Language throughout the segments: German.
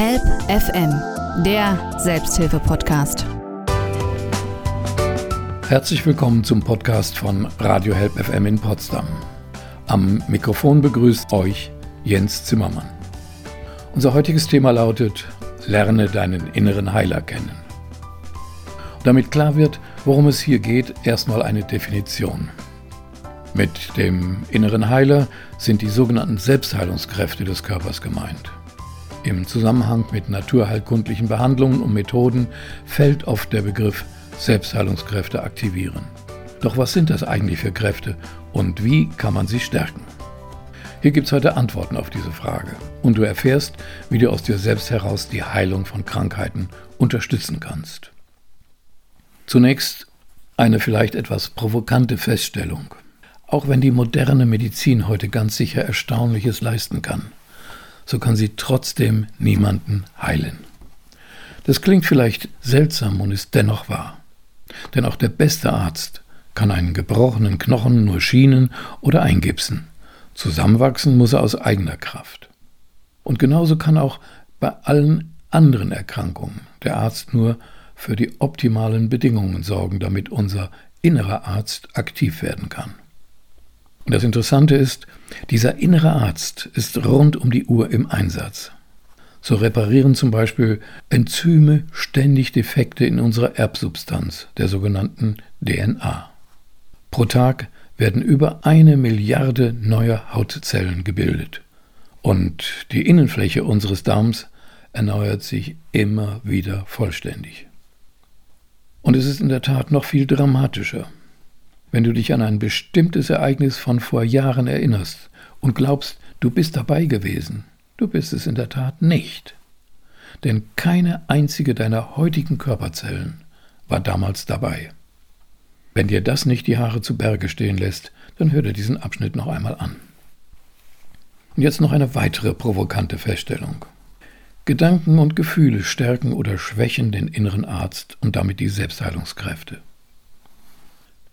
Help FM, der Selbsthilfe-Podcast. Herzlich willkommen zum Podcast von Radio Help FM in Potsdam. Am Mikrofon begrüßt euch Jens Zimmermann. Unser heutiges Thema lautet Lerne deinen inneren Heiler kennen. Damit klar wird, worum es hier geht, erstmal eine Definition. Mit dem inneren Heiler sind die sogenannten Selbstheilungskräfte des Körpers gemeint. Im Zusammenhang mit naturheilkundlichen Behandlungen und Methoden fällt oft der Begriff Selbstheilungskräfte aktivieren. Doch was sind das eigentlich für Kräfte und wie kann man sie stärken? Hier gibt es heute Antworten auf diese Frage und du erfährst, wie du aus dir selbst heraus die Heilung von Krankheiten unterstützen kannst. Zunächst eine vielleicht etwas provokante Feststellung. Auch wenn die moderne Medizin heute ganz sicher Erstaunliches leisten kann, so kann sie trotzdem niemanden heilen. Das klingt vielleicht seltsam und ist dennoch wahr. Denn auch der beste Arzt kann einen gebrochenen Knochen nur schienen oder eingipsen. Zusammenwachsen muss er aus eigener Kraft. Und genauso kann auch bei allen anderen Erkrankungen der Arzt nur für die optimalen Bedingungen sorgen, damit unser innerer Arzt aktiv werden kann. Und das Interessante ist, dieser innere Arzt ist rund um die Uhr im Einsatz. So reparieren zum Beispiel Enzyme ständig Defekte in unserer Erbsubstanz, der sogenannten DNA. Pro Tag werden über eine Milliarde neuer Hautzellen gebildet. Und die Innenfläche unseres Darms erneuert sich immer wieder vollständig. Und es ist in der Tat noch viel dramatischer. Wenn du dich an ein bestimmtes Ereignis von vor Jahren erinnerst und glaubst, du bist dabei gewesen, du bist es in der Tat nicht. Denn keine einzige deiner heutigen Körperzellen war damals dabei. Wenn dir das nicht die Haare zu Berge stehen lässt, dann hör dir diesen Abschnitt noch einmal an. Und jetzt noch eine weitere provokante Feststellung. Gedanken und Gefühle stärken oder schwächen den inneren Arzt und damit die Selbstheilungskräfte.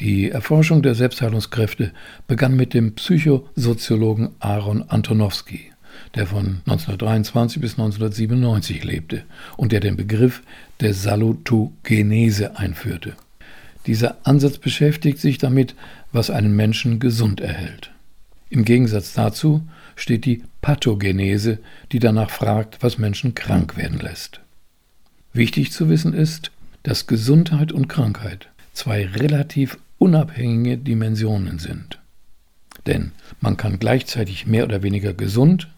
Die Erforschung der Selbstheilungskräfte begann mit dem Psychosoziologen Aaron Antonowski, der von 1923 bis 1997 lebte und der den Begriff der Salutogenese einführte. Dieser Ansatz beschäftigt sich damit, was einen Menschen gesund erhält. Im Gegensatz dazu steht die Pathogenese, die danach fragt, was Menschen krank werden lässt. Wichtig zu wissen ist, dass Gesundheit und Krankheit zwei relativ unabhängige Dimensionen sind. Denn man kann gleichzeitig mehr oder weniger gesund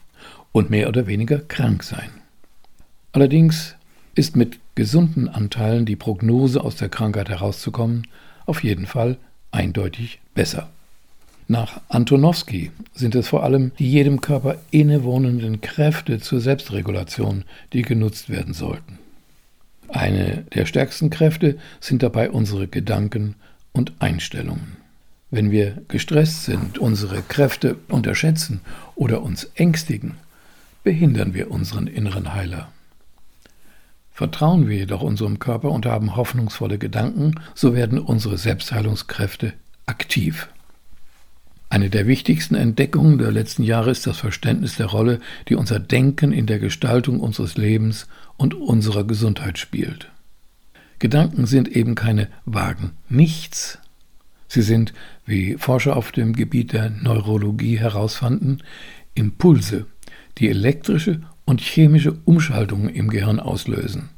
und mehr oder weniger krank sein. Allerdings ist mit gesunden Anteilen die Prognose aus der Krankheit herauszukommen auf jeden Fall eindeutig besser. Nach Antonowski sind es vor allem die jedem Körper innewohnenden Kräfte zur Selbstregulation, die genutzt werden sollten. Eine der stärksten Kräfte sind dabei unsere Gedanken und Einstellungen. Wenn wir gestresst sind, unsere Kräfte unterschätzen oder uns ängstigen, behindern wir unseren inneren Heiler. Vertrauen wir jedoch unserem Körper und haben hoffnungsvolle Gedanken, so werden unsere Selbstheilungskräfte aktiv. Eine der wichtigsten Entdeckungen der letzten Jahre ist das Verständnis der Rolle, die unser Denken in der Gestaltung unseres Lebens und unserer Gesundheit spielt. Gedanken sind eben keine vagen Nichts. Sie sind, wie Forscher auf dem Gebiet der Neurologie herausfanden, Impulse, die elektrische und chemische Umschaltungen im Gehirn auslösen.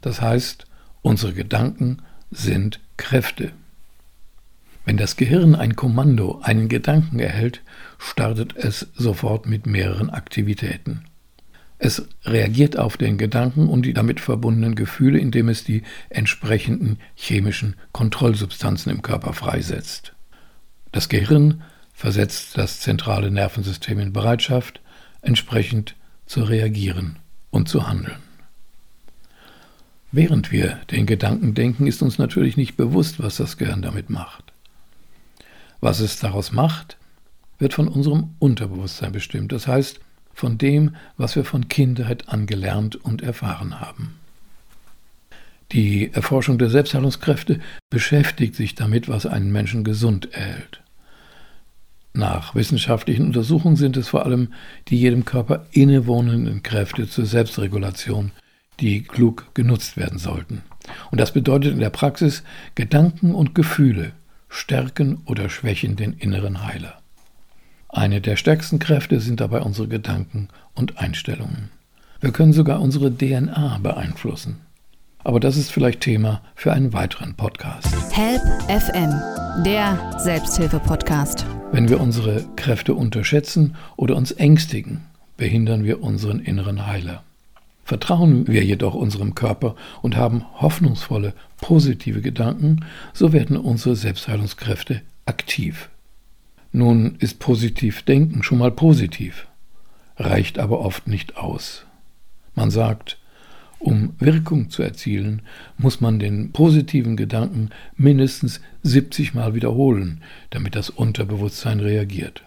Das heißt, unsere Gedanken sind Kräfte. Wenn das Gehirn ein Kommando, einen Gedanken erhält, startet es sofort mit mehreren Aktivitäten. Es reagiert auf den Gedanken und die damit verbundenen Gefühle, indem es die entsprechenden chemischen Kontrollsubstanzen im Körper freisetzt. Das Gehirn versetzt das zentrale Nervensystem in Bereitschaft, entsprechend zu reagieren und zu handeln. Während wir den Gedanken denken, ist uns natürlich nicht bewusst, was das Gehirn damit macht. Was es daraus macht, wird von unserem Unterbewusstsein bestimmt, das heißt von dem, was wir von Kindheit an gelernt und erfahren haben. Die Erforschung der Selbstheilungskräfte beschäftigt sich damit, was einen Menschen gesund erhält. Nach wissenschaftlichen Untersuchungen sind es vor allem die jedem Körper innewohnenden Kräfte zur Selbstregulation, die klug genutzt werden sollten. Und das bedeutet in der Praxis, Gedanken und Gefühle stärken oder schwächen den inneren Heiler. Eine der stärksten Kräfte sind dabei unsere Gedanken und Einstellungen. Wir können sogar unsere DNA beeinflussen. Aber das ist vielleicht Thema für einen weiteren Podcast. Help FM, der Selbsthilfe-Podcast. Wenn wir unsere Kräfte unterschätzen oder uns ängstigen, behindern wir unseren inneren Heiler. Vertrauen wir jedoch unserem Körper und haben hoffnungsvolle, positive Gedanken, so werden unsere Selbstheilungskräfte aktiv. Nun ist positiv Denken schon mal positiv, reicht aber oft nicht aus. Man sagt, um Wirkung zu erzielen, muss man den positiven Gedanken mindestens 70 Mal wiederholen, damit das Unterbewusstsein reagiert.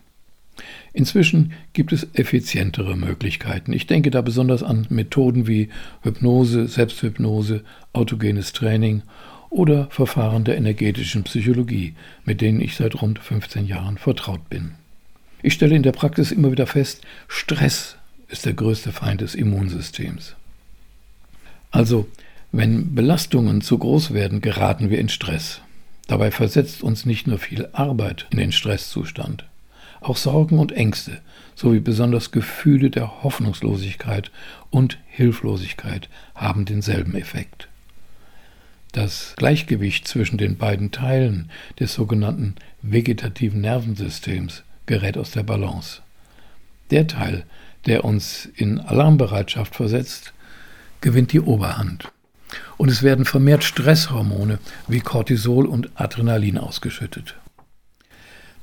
Inzwischen gibt es effizientere Möglichkeiten. Ich denke da besonders an Methoden wie Hypnose, Selbsthypnose, autogenes Training oder Verfahren der energetischen Psychologie, mit denen ich seit rund 15 Jahren vertraut bin. Ich stelle in der Praxis immer wieder fest, Stress ist der größte Feind des Immunsystems. Also, wenn Belastungen zu groß werden, geraten wir in Stress. Dabei versetzt uns nicht nur viel Arbeit in den Stresszustand. Auch Sorgen und Ängste sowie besonders Gefühle der Hoffnungslosigkeit und Hilflosigkeit haben denselben Effekt. Das Gleichgewicht zwischen den beiden Teilen des sogenannten vegetativen Nervensystems gerät aus der Balance. Der Teil, der uns in Alarmbereitschaft versetzt, gewinnt die Oberhand. Und es werden vermehrt Stresshormone wie Cortisol und Adrenalin ausgeschüttet.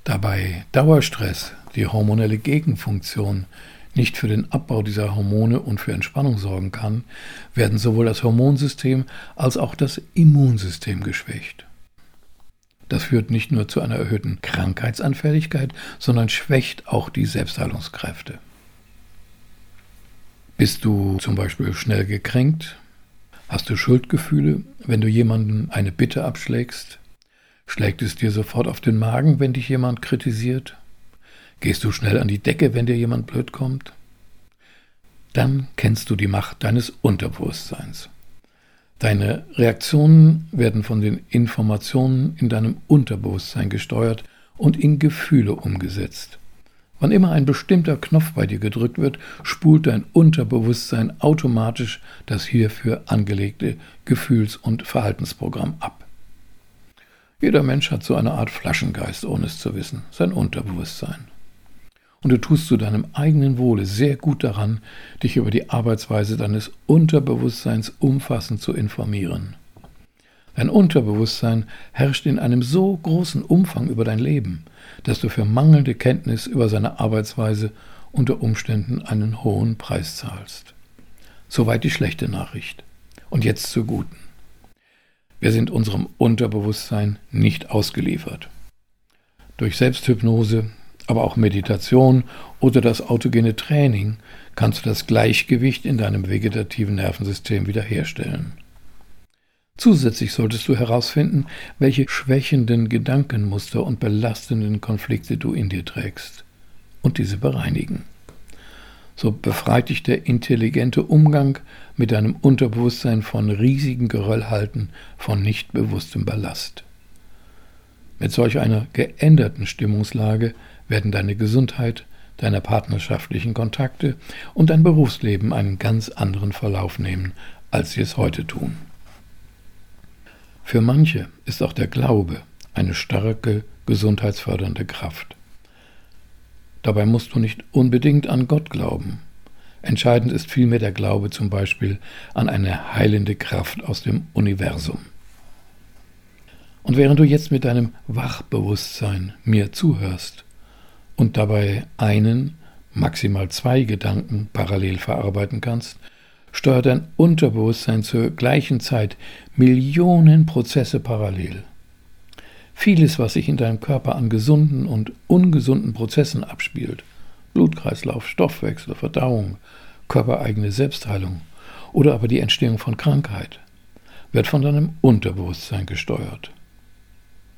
Da bei Dauerstress die hormonelle Gegenfunktion nicht für den Abbau dieser Hormone und für Entspannung sorgen kann, werden sowohl das Hormonsystem als auch das Immunsystem geschwächt. Das führt nicht nur zu einer erhöhten Krankheitsanfälligkeit, sondern schwächt auch die Selbstheilungskräfte. Bist du zum Beispiel schnell gekränkt? Hast du Schuldgefühle, wenn du jemandem eine Bitte abschlägst? Schlägt es dir sofort auf den Magen, wenn dich jemand kritisiert? Gehst du schnell an die Decke, wenn dir jemand blöd kommt? Dann kennst du die Macht deines Unterbewusstseins. Deine Reaktionen werden von den Informationen in deinem Unterbewusstsein gesteuert und in Gefühle umgesetzt. Wann immer ein bestimmter Knopf bei dir gedrückt wird, spult dein Unterbewusstsein automatisch das hierfür angelegte Gefühls- und Verhaltensprogramm ab. Jeder Mensch hat so eine Art Flaschengeist, ohne es zu wissen, sein Unterbewusstsein. Und du tust zu deinem eigenen Wohle sehr gut daran, dich über die Arbeitsweise deines Unterbewusstseins umfassend zu informieren. Dein Unterbewusstsein herrscht in einem so großen Umfang über dein Leben, dass du für mangelnde Kenntnis über seine Arbeitsweise unter Umständen einen hohen Preis zahlst. Soweit die schlechte Nachricht. Und jetzt zur guten. Wir sind unserem Unterbewusstsein nicht ausgeliefert. Durch Selbsthypnose, aber auch Meditation oder das autogene Training kannst du das Gleichgewicht in deinem vegetativen Nervensystem wiederherstellen. Zusätzlich solltest du herausfinden, welche schwächenden Gedankenmuster und belastenden Konflikte du in dir trägst und diese bereinigen so befreit dich der intelligente Umgang mit deinem Unterbewusstsein von riesigen Geröllhalten von nicht bewusstem Ballast. Mit solch einer geänderten Stimmungslage werden deine Gesundheit, deine partnerschaftlichen Kontakte und dein Berufsleben einen ganz anderen Verlauf nehmen, als sie es heute tun. Für manche ist auch der Glaube eine starke gesundheitsfördernde Kraft. Dabei musst du nicht unbedingt an Gott glauben. Entscheidend ist vielmehr der Glaube zum Beispiel an eine heilende Kraft aus dem Universum. Und während du jetzt mit deinem Wachbewusstsein mir zuhörst und dabei einen, maximal zwei Gedanken parallel verarbeiten kannst, steuert dein Unterbewusstsein zur gleichen Zeit Millionen Prozesse parallel. Vieles, was sich in deinem Körper an gesunden und ungesunden Prozessen abspielt, Blutkreislauf, Stoffwechsel, Verdauung, körpereigene Selbstheilung oder aber die Entstehung von Krankheit, wird von deinem Unterbewusstsein gesteuert.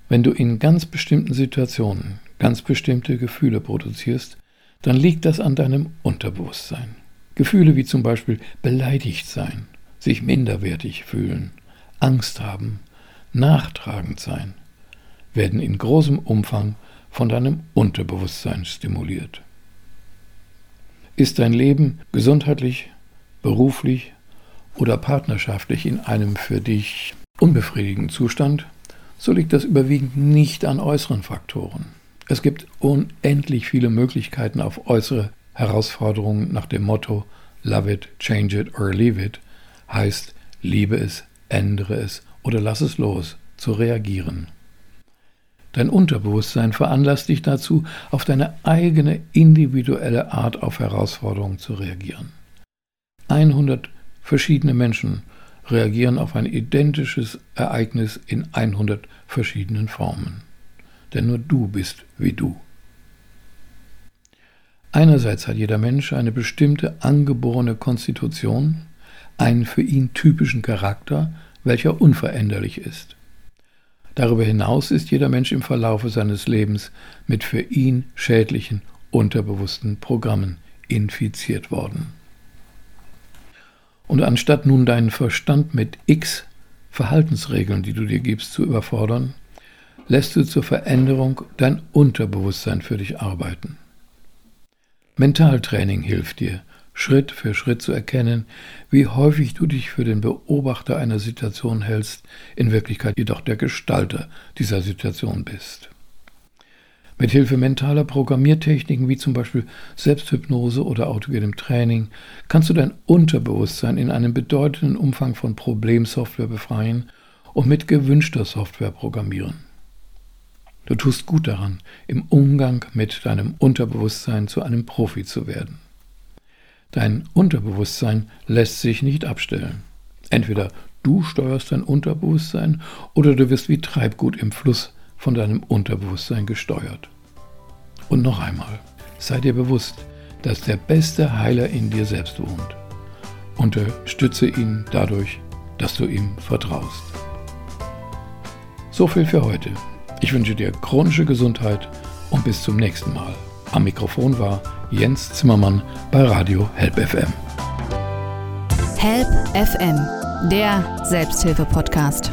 Wenn du in ganz bestimmten Situationen ganz bestimmte Gefühle produzierst, dann liegt das an deinem Unterbewusstsein. Gefühle wie zum Beispiel beleidigt sein, sich minderwertig fühlen, Angst haben, nachtragend sein, werden in großem Umfang von deinem Unterbewusstsein stimuliert. Ist dein Leben gesundheitlich, beruflich oder partnerschaftlich in einem für dich unbefriedigenden Zustand, so liegt das überwiegend nicht an äußeren Faktoren. Es gibt unendlich viele Möglichkeiten auf äußere Herausforderungen nach dem Motto Love it, change it or leave it heißt liebe es, ändere es oder lass es los zu reagieren. Dein Unterbewusstsein veranlasst dich dazu, auf deine eigene individuelle Art auf Herausforderungen zu reagieren. 100 verschiedene Menschen reagieren auf ein identisches Ereignis in 100 verschiedenen Formen. Denn nur du bist wie du. Einerseits hat jeder Mensch eine bestimmte angeborene Konstitution, einen für ihn typischen Charakter, welcher unveränderlich ist. Darüber hinaus ist jeder Mensch im Verlaufe seines Lebens mit für ihn schädlichen, unterbewussten Programmen infiziert worden. Und anstatt nun deinen Verstand mit x Verhaltensregeln, die du dir gibst, zu überfordern, lässt du zur Veränderung dein Unterbewusstsein für dich arbeiten. Mentaltraining hilft dir, Schritt für Schritt zu erkennen, wie häufig du dich für den Beobachter einer Situation hältst, in Wirklichkeit jedoch der Gestalter dieser Situation bist. Mit Hilfe mentaler Programmiertechniken wie zum Beispiel Selbsthypnose oder autogenem Training kannst du dein Unterbewusstsein in einem bedeutenden Umfang von Problemsoftware befreien und mit gewünschter Software programmieren. Du tust gut daran, im Umgang mit deinem Unterbewusstsein zu einem Profi zu werden. Dein Unterbewusstsein lässt sich nicht abstellen. Entweder du steuerst dein Unterbewusstsein oder du wirst wie Treibgut im Fluss von deinem Unterbewusstsein gesteuert. Und noch einmal, sei dir bewusst, dass der beste Heiler in dir selbst wohnt. Unterstütze ihn dadurch, dass du ihm vertraust. So viel für heute. Ich wünsche dir chronische Gesundheit und bis zum nächsten Mal. Am Mikrofon war Jens Zimmermann bei Radio Help FM. Help FM, der Selbsthilfe-Podcast.